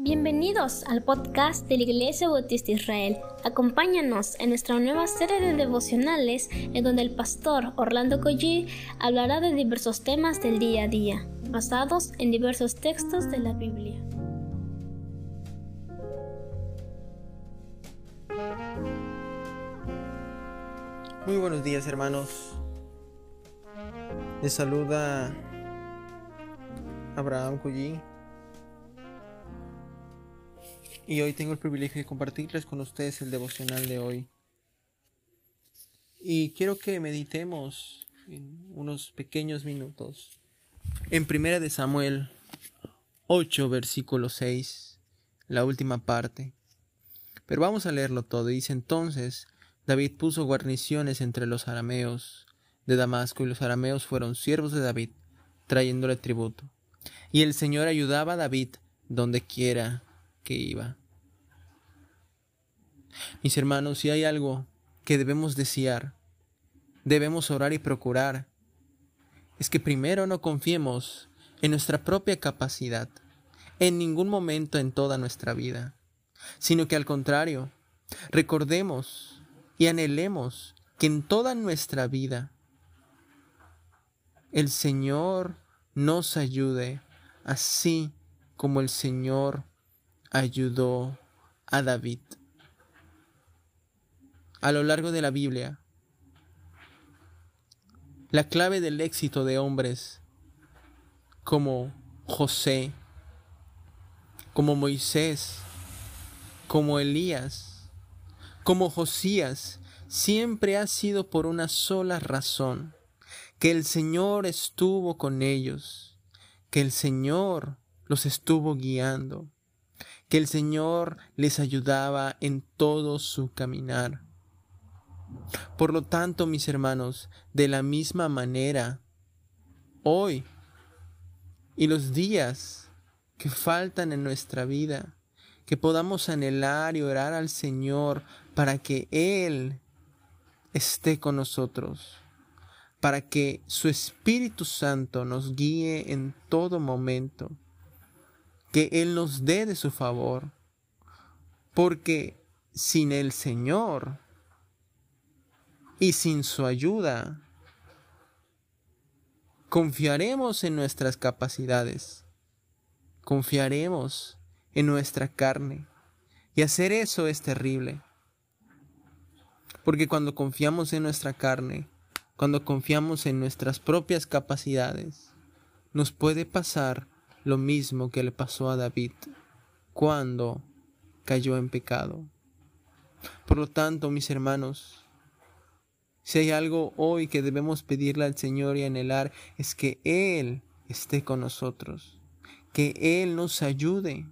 Bienvenidos al podcast de la Iglesia Bautista Israel. Acompáñanos en nuestra nueva serie de devocionales en donde el pastor Orlando Collie hablará de diversos temas del día a día, basados en diversos textos de la Biblia. Muy buenos días hermanos. Les saluda Abraham Collie y hoy tengo el privilegio de compartirles con ustedes el devocional de hoy. Y quiero que meditemos en unos pequeños minutos en Primera de Samuel 8 versículo 6, la última parte. Pero vamos a leerlo todo. Dice entonces, David puso guarniciones entre los arameos de Damasco y los arameos fueron siervos de David, trayéndole tributo. Y el Señor ayudaba a David donde quiera que iba. Mis hermanos, si hay algo que debemos desear, debemos orar y procurar, es que primero no confiemos en nuestra propia capacidad, en ningún momento en toda nuestra vida, sino que al contrario, recordemos y anhelemos que en toda nuestra vida el Señor nos ayude así como el Señor ayudó a David. A lo largo de la Biblia, la clave del éxito de hombres como José, como Moisés, como Elías, como Josías, siempre ha sido por una sola razón, que el Señor estuvo con ellos, que el Señor los estuvo guiando que el Señor les ayudaba en todo su caminar. Por lo tanto, mis hermanos, de la misma manera, hoy y los días que faltan en nuestra vida, que podamos anhelar y orar al Señor para que Él esté con nosotros, para que su Espíritu Santo nos guíe en todo momento que Él nos dé de su favor, porque sin el Señor y sin su ayuda, confiaremos en nuestras capacidades, confiaremos en nuestra carne, y hacer eso es terrible. Porque cuando confiamos en nuestra carne, cuando confiamos en nuestras propias capacidades, nos puede pasar lo mismo que le pasó a David cuando cayó en pecado. Por lo tanto, mis hermanos, si hay algo hoy que debemos pedirle al Señor y anhelar, es que Él esté con nosotros, que Él nos ayude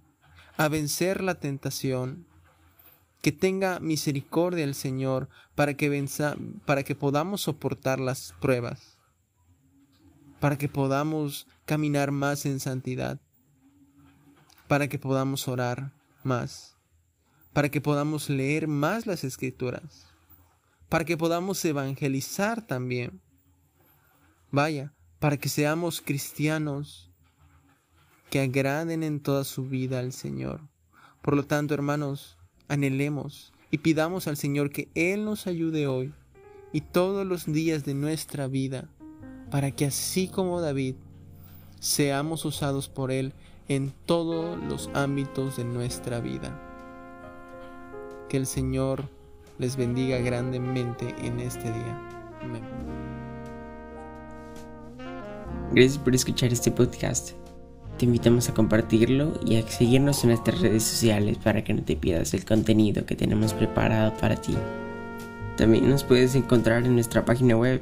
a vencer la tentación, que tenga misericordia el Señor para que, venza, para que podamos soportar las pruebas para que podamos caminar más en santidad, para que podamos orar más, para que podamos leer más las escrituras, para que podamos evangelizar también. Vaya, para que seamos cristianos que agraden en toda su vida al Señor. Por lo tanto, hermanos, anhelemos y pidamos al Señor que Él nos ayude hoy y todos los días de nuestra vida para que así como David, seamos usados por Él en todos los ámbitos de nuestra vida. Que el Señor les bendiga grandemente en este día. Amén. Gracias por escuchar este podcast. Te invitamos a compartirlo y a seguirnos en nuestras redes sociales para que no te pierdas el contenido que tenemos preparado para ti. También nos puedes encontrar en nuestra página web